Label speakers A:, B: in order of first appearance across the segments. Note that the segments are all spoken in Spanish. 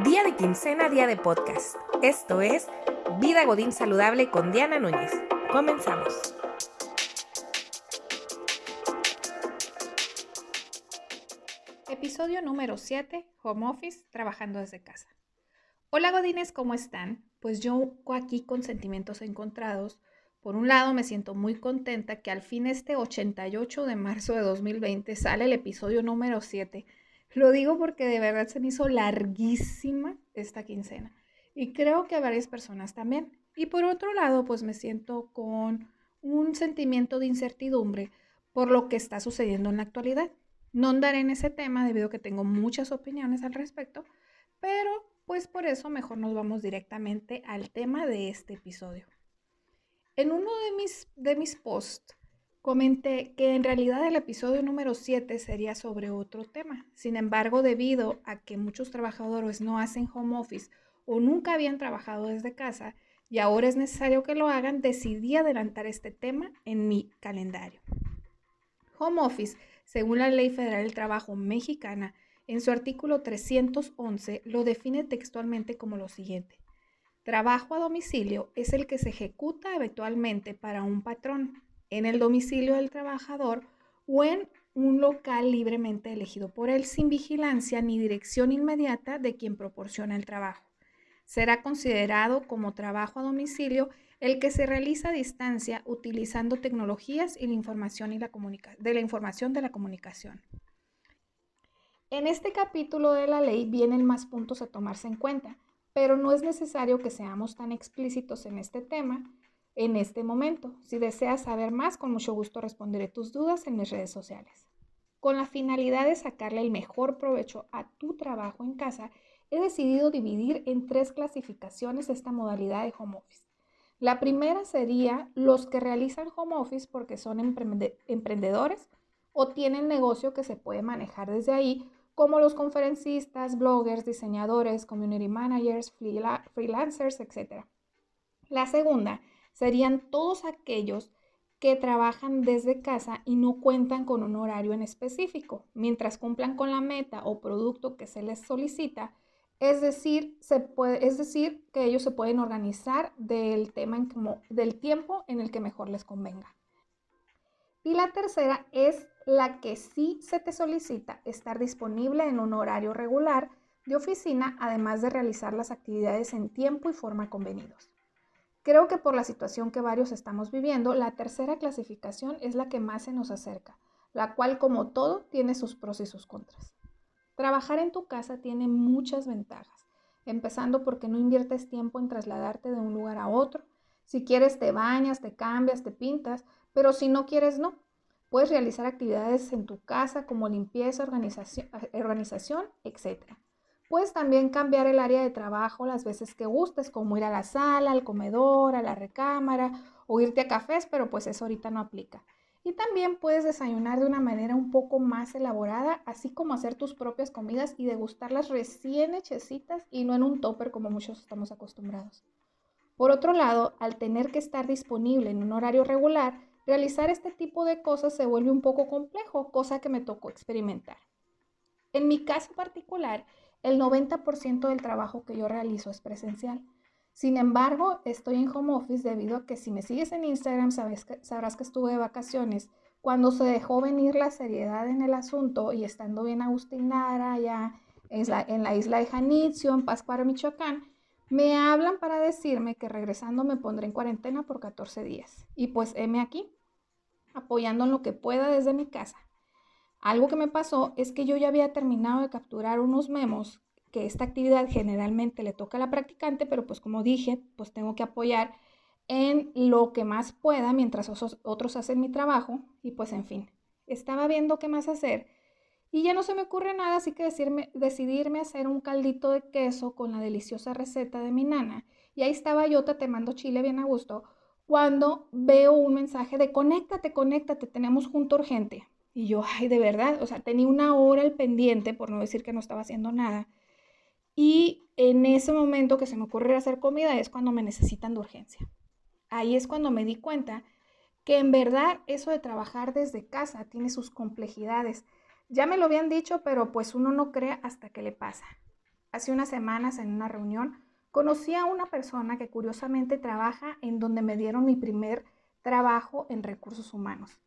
A: Día de quincena, día de podcast. Esto es Vida Godín Saludable con Diana Núñez. Comenzamos.
B: Episodio número 7, Home Office, trabajando desde casa. Hola Godines, ¿cómo están? Pues yo aquí con sentimientos encontrados. Por un lado, me siento muy contenta que al fin este 88 de marzo de 2020 sale el episodio número 7 lo digo porque de verdad se me hizo larguísima esta quincena y creo que a varias personas también. Y por otro lado, pues me siento con un sentimiento de incertidumbre por lo que está sucediendo en la actualidad. No andaré en ese tema debido a que tengo muchas opiniones al respecto, pero pues por eso mejor nos vamos directamente al tema de este episodio. En uno de mis, de mis posts Comenté que en realidad el episodio número 7 sería sobre otro tema. Sin embargo, debido a que muchos trabajadores no hacen home office o nunca habían trabajado desde casa y ahora es necesario que lo hagan, decidí adelantar este tema en mi calendario. Home office, según la Ley Federal del Trabajo mexicana, en su artículo 311 lo define textualmente como lo siguiente. Trabajo a domicilio es el que se ejecuta habitualmente para un patrón en el domicilio del trabajador o en un local libremente elegido por él sin vigilancia ni dirección inmediata de quien proporciona el trabajo. Será considerado como trabajo a domicilio el que se realiza a distancia utilizando tecnologías y la información y la de la información de la comunicación. En este capítulo de la ley vienen más puntos a tomarse en cuenta, pero no es necesario que seamos tan explícitos en este tema, en este momento. Si deseas saber más, con mucho gusto responderé tus dudas en mis redes sociales. Con la finalidad de sacarle el mejor provecho a tu trabajo en casa, he decidido dividir en tres clasificaciones esta modalidad de home office. La primera sería los que realizan home office porque son emprendedores o tienen negocio que se puede manejar desde ahí, como los conferencistas, bloggers, diseñadores, community managers, freelancers, etc. La segunda serían todos aquellos que trabajan desde casa y no cuentan con un horario en específico, mientras cumplan con la meta o producto que se les solicita, es decir, es decir que ellos se pueden organizar del, tema en como, del tiempo en el que mejor les convenga. Y la tercera es la que sí se te solicita estar disponible en un horario regular de oficina, además de realizar las actividades en tiempo y forma convenidos. Creo que por la situación que varios estamos viviendo, la tercera clasificación es la que más se nos acerca, la cual como todo tiene sus pros y sus contras. Trabajar en tu casa tiene muchas ventajas, empezando porque no inviertes tiempo en trasladarte de un lugar a otro. Si quieres te bañas, te cambias, te pintas, pero si no quieres no. Puedes realizar actividades en tu casa como limpieza, organización, etc. Puedes también cambiar el área de trabajo las veces que gustes, como ir a la sala, al comedor, a la recámara o irte a cafés, pero pues eso ahorita no aplica. Y también puedes desayunar de una manera un poco más elaborada, así como hacer tus propias comidas y degustarlas recién hechecitas y no en un topper como muchos estamos acostumbrados. Por otro lado, al tener que estar disponible en un horario regular, realizar este tipo de cosas se vuelve un poco complejo, cosa que me tocó experimentar. En mi caso particular, el 90% del trabajo que yo realizo es presencial. Sin embargo, estoy en home office debido a que si me sigues en Instagram sabes sabrás que estuve de vacaciones. Cuando se dejó venir la seriedad en el asunto y estando bien Agustín Lara, ya en la isla de Janitzio, en Pascuaro, Michoacán, me hablan para decirme que regresando me pondré en cuarentena por 14 días. Y pues heme aquí, apoyando en lo que pueda desde mi casa. Algo que me pasó es que yo ya había terminado de capturar unos memos que esta actividad generalmente le toca a la practicante, pero pues como dije, pues tengo que apoyar en lo que más pueda mientras otros hacen mi trabajo y pues en fin, estaba viendo qué más hacer y ya no se me ocurre nada, así que decidirme a hacer un caldito de queso con la deliciosa receta de mi nana y ahí estaba yo tatemando chile bien a gusto cuando veo un mensaje de conéctate, conéctate, tenemos junto urgente. Y yo, ay, de verdad, o sea, tenía una hora el pendiente, por no decir que no estaba haciendo nada. Y en ese momento que se me ocurre hacer comida es cuando me necesitan de urgencia. Ahí es cuando me di cuenta que en verdad eso de trabajar desde casa tiene sus complejidades. Ya me lo habían dicho, pero pues uno no cree hasta que le pasa. Hace unas semanas en una reunión conocí a una persona que curiosamente trabaja en donde me dieron mi primer trabajo en recursos humanos.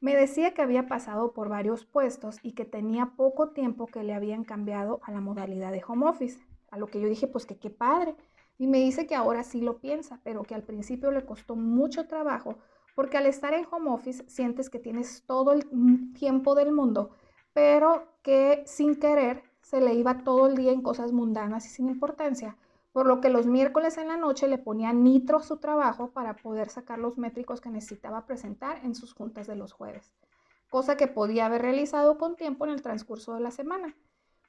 B: Me decía que había pasado por varios puestos y que tenía poco tiempo que le habían cambiado a la modalidad de home office. A lo que yo dije, pues que qué padre. Y me dice que ahora sí lo piensa, pero que al principio le costó mucho trabajo porque al estar en home office sientes que tienes todo el tiempo del mundo, pero que sin querer se le iba todo el día en cosas mundanas y sin importancia, por lo que los miércoles en la noche le ponía nitro a su trabajo para poder sacar los métricos que necesitaba presentar en sus juntas de los jueves, cosa que podía haber realizado con tiempo en el transcurso de la semana,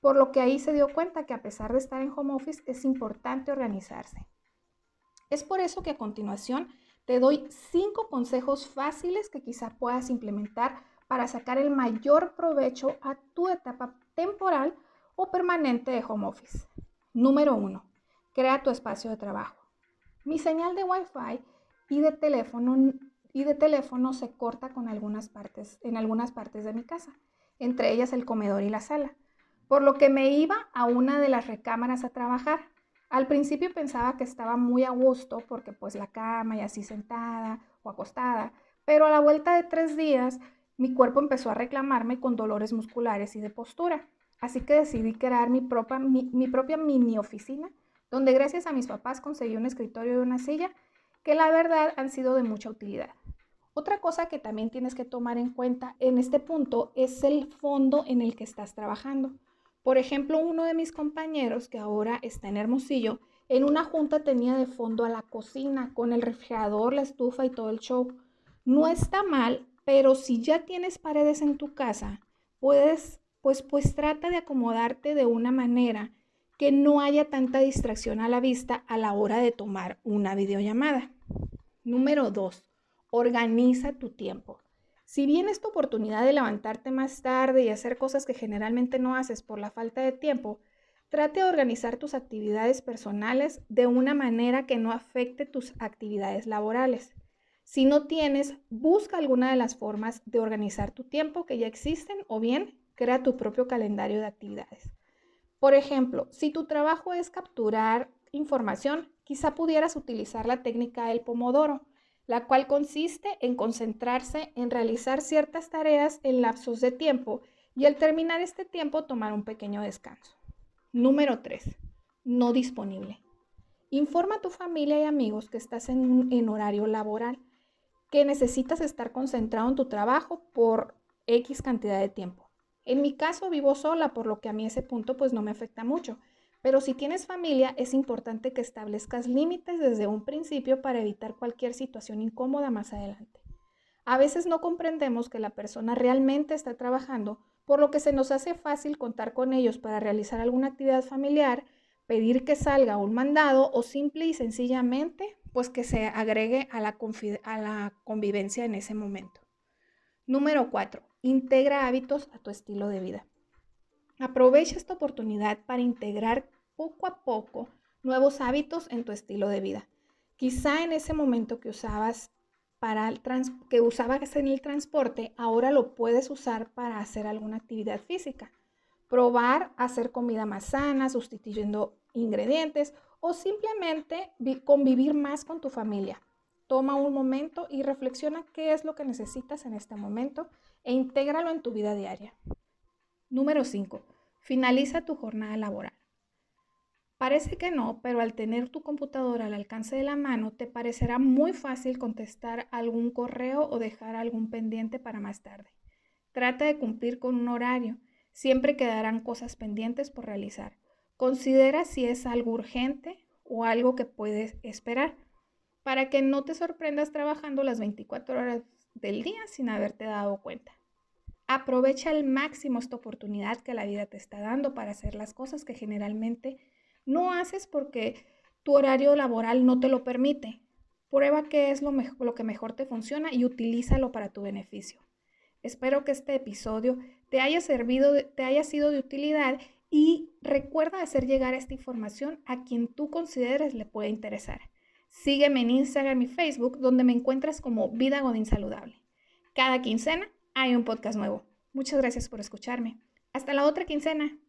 B: por lo que ahí se dio cuenta que a pesar de estar en home office es importante organizarse. Es por eso que a continuación te doy cinco consejos fáciles que quizá puedas implementar para sacar el mayor provecho a tu etapa temporal o permanente de home office. Número uno, crea tu espacio de trabajo. Mi señal de Wi-Fi y de teléfono, y de teléfono se corta con algunas partes, en algunas partes de mi casa, entre ellas el comedor y la sala, por lo que me iba a una de las recámaras a trabajar. Al principio pensaba que estaba muy a gusto porque pues la cama y así sentada o acostada, pero a la vuelta de tres días mi cuerpo empezó a reclamarme con dolores musculares y de postura. Así que decidí crear mi propia, mi, propia mini oficina, donde gracias a mis papás conseguí un escritorio y una silla que la verdad han sido de mucha utilidad. Otra cosa que también tienes que tomar en cuenta en este punto es el fondo en el que estás trabajando. Por ejemplo, uno de mis compañeros, que ahora está en Hermosillo, en una junta tenía de fondo a la cocina, con el refrigerador, la estufa y todo el show. No está mal, pero si ya tienes paredes en tu casa, puedes, pues, pues trata de acomodarte de una manera que no haya tanta distracción a la vista a la hora de tomar una videollamada. Número dos, organiza tu tiempo. Si bien esta oportunidad de levantarte más tarde y hacer cosas que generalmente no haces por la falta de tiempo, trate de organizar tus actividades personales de una manera que no afecte tus actividades laborales. Si no tienes, busca alguna de las formas de organizar tu tiempo que ya existen o bien crea tu propio calendario de actividades. Por ejemplo, si tu trabajo es capturar información, quizá pudieras utilizar la técnica del pomodoro la cual consiste en concentrarse en realizar ciertas tareas en lapsos de tiempo y al terminar este tiempo tomar un pequeño descanso. Número 3. No disponible. Informa a tu familia y amigos que estás en, en horario laboral, que necesitas estar concentrado en tu trabajo por X cantidad de tiempo. En mi caso vivo sola, por lo que a mí ese punto pues no me afecta mucho. Pero si tienes familia, es importante que establezcas límites desde un principio para evitar cualquier situación incómoda más adelante. A veces no comprendemos que la persona realmente está trabajando, por lo que se nos hace fácil contar con ellos para realizar alguna actividad familiar, pedir que salga un mandado o simple y sencillamente pues que se agregue a la, a la convivencia en ese momento. Número 4. Integra hábitos a tu estilo de vida. Aprovecha esta oportunidad para integrar poco a poco nuevos hábitos en tu estilo de vida. Quizá en ese momento que usabas para que usabas en el transporte, ahora lo puedes usar para hacer alguna actividad física. Probar hacer comida más sana, sustituyendo ingredientes o simplemente convivir más con tu familia. Toma un momento y reflexiona qué es lo que necesitas en este momento e intégralo en tu vida diaria. Número 5. Finaliza tu jornada laboral. Parece que no, pero al tener tu computadora al alcance de la mano, te parecerá muy fácil contestar algún correo o dejar algún pendiente para más tarde. Trata de cumplir con un horario. Siempre quedarán cosas pendientes por realizar. Considera si es algo urgente o algo que puedes esperar, para que no te sorprendas trabajando las 24 horas del día sin haberte dado cuenta. Aprovecha al máximo esta oportunidad que la vida te está dando para hacer las cosas que generalmente no haces porque tu horario laboral no te lo permite. Prueba qué es lo, que mejor te funciona y utilízalo para tu beneficio. Espero que este episodio te haya servido, te haya sido de utilidad y recuerda hacer llegar esta información a quien tú consideres le puede interesar. Sígueme en Instagram y Facebook donde me encuentras como Vida Godín Saludable. Cada quincena hay un podcast nuevo. Muchas gracias por escucharme. Hasta la otra quincena.